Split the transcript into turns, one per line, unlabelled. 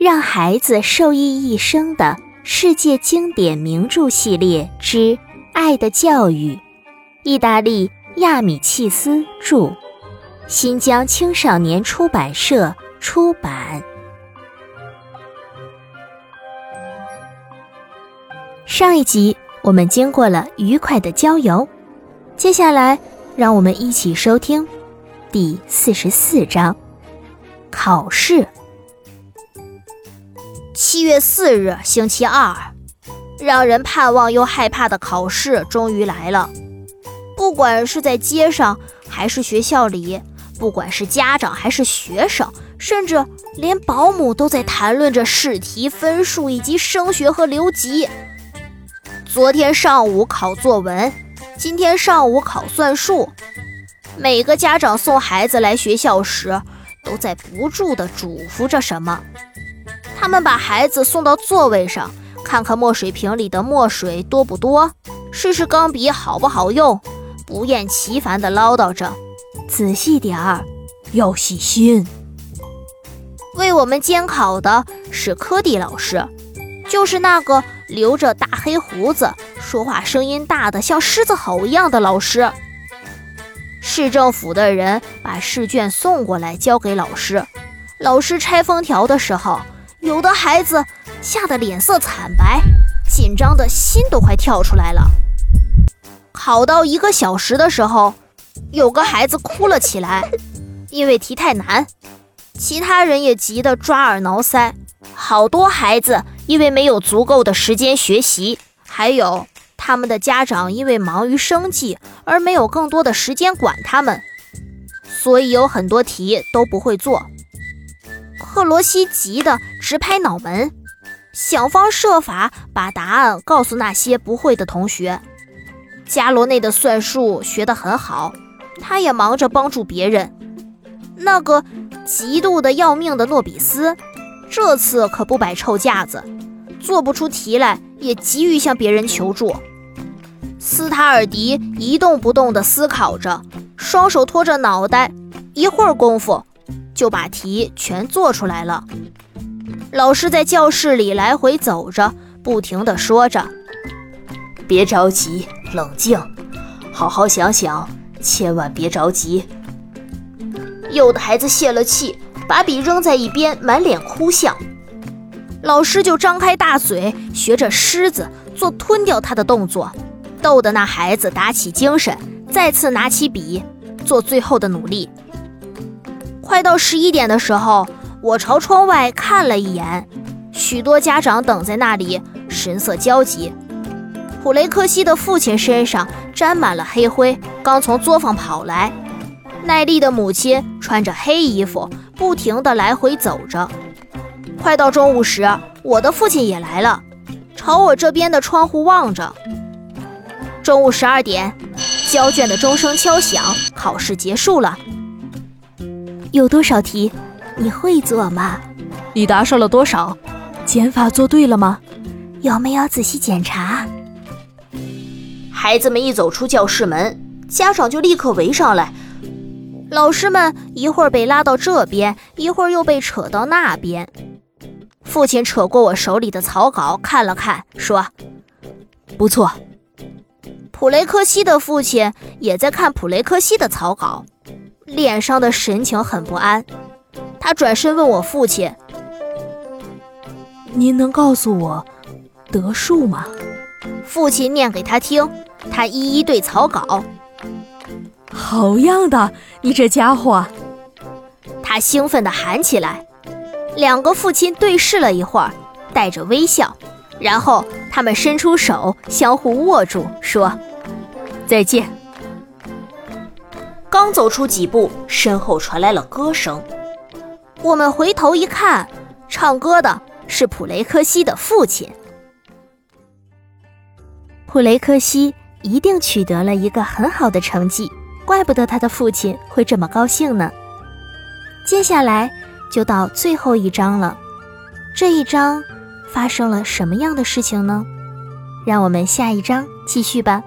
让孩子受益一生的世界经典名著系列之《爱的教育》，意大利亚米契斯著，新疆青少年出版社出版。上一集我们经过了愉快的郊游，接下来让我们一起收听第四十四章考试。
七月四日，星期二，让人盼望又害怕的考试终于来了。不管是在街上还是学校里，不管是家长还是学生，甚至连保姆都在谈论着试题分数以及升学和留级。昨天上午考作文，今天上午考算术。每个家长送孩子来学校时，都在不住地嘱咐着什么。他们把孩子送到座位上，看看墨水瓶里的墨水多不多，试试钢笔好不好用，不厌其烦地唠叨着：“仔细点儿，要细心。”为我们监考的是科迪老师，就是那个留着大黑胡子、说话声音大的像狮子吼一样的老师。市政府的人把试卷送过来交给老师，老师拆封条的时候。有的孩子吓得脸色惨白，紧张的心都快跳出来了。考到一个小时的时候，有个孩子哭了起来，因为题太难。其他人也急得抓耳挠腮。好多孩子因为没有足够的时间学习，还有他们的家长因为忙于生计而没有更多的时间管他们，所以有很多题都不会做。克罗西急得直拍脑门，想方设法把答案告诉那些不会的同学。加罗内的算术学得很好，他也忙着帮助别人。那个嫉妒的要命的诺比斯，这次可不摆臭架子，做不出题来也急于向别人求助。斯塔尔迪一动不动地思考着，双手托着脑袋，一会儿功夫。就把题全做出来了。老师在教室里来回走着，不停地说着：“
别着急，冷静，好好想想，千万别着急。”
有的孩子泄了气，把笔扔在一边，满脸哭相。老师就张开大嘴，学着狮子做吞掉他的动作，逗得那孩子打起精神，再次拿起笔，做最后的努力。快到十一点的时候，我朝窗外看了一眼，许多家长等在那里，神色焦急。普雷克西的父亲身上沾满了黑灰，刚从作坊跑来。奈丽的母亲穿着黑衣服，不停地来回走着。快到中午时，我的父亲也来了，朝我这边的窗户望着。中午十二点，交卷的钟声敲响，考试结束了。
有多少题？你会做吗？
你答上了多少？减法做对了吗？
有没有仔细检查？
孩子们一走出教室门，家长就立刻围上来。老师们一会儿被拉到这边，一会儿又被扯到那边。父亲扯过我手里的草稿，看了看，说：“
不错。”
普雷克西的父亲也在看普雷克西的草稿。脸上的神情很不安，他转身问我父亲：“
您能告诉我得数吗？”
父亲念给他听，他一一对草稿。
好样的，你这家伙！
他兴奋地喊起来。两个父亲对视了一会儿，带着微笑，然后他们伸出手，相互握住，说：“再见。”刚走出几步，身后传来了歌声。我们回头一看，唱歌的是普雷克西的父亲。
普雷克西一定取得了一个很好的成绩，怪不得他的父亲会这么高兴呢。接下来就到最后一章了，这一章发生了什么样的事情呢？让我们下一章继续吧。